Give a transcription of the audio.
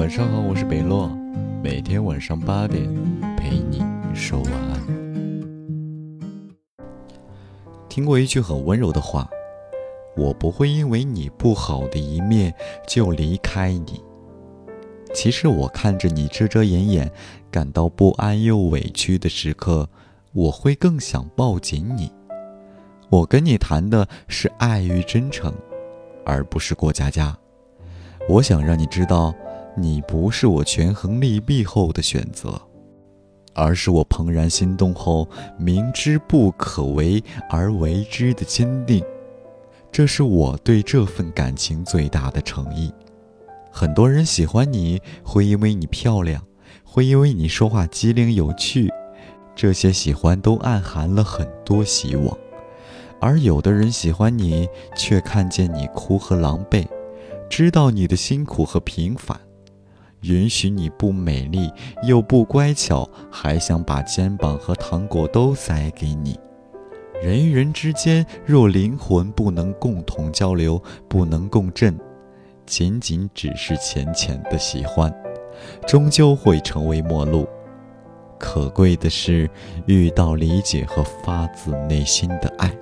晚上好，我是北洛，每天晚上八点陪你说晚安。听过一句很温柔的话：“我不会因为你不好的一面就离开你。”其实我看着你遮遮掩掩、感到不安又委屈的时刻，我会更想抱紧你。我跟你谈的是爱与真诚，而不是过家家。我想让你知道，你不是我权衡利弊后的选择，而是我怦然心动后明知不可为而为之的坚定。这是我对这份感情最大的诚意。很多人喜欢你会因为你漂亮，会因为你说话机灵有趣，这些喜欢都暗含了很多希望。而有的人喜欢你，却看见你哭和狼狈，知道你的辛苦和平凡，允许你不美丽又不乖巧，还想把肩膀和糖果都塞给你。人与人之间，若灵魂不能共同交流，不能共振。仅仅只是浅浅的喜欢，终究会成为陌路。可贵的是遇到理解和发自内心的爱。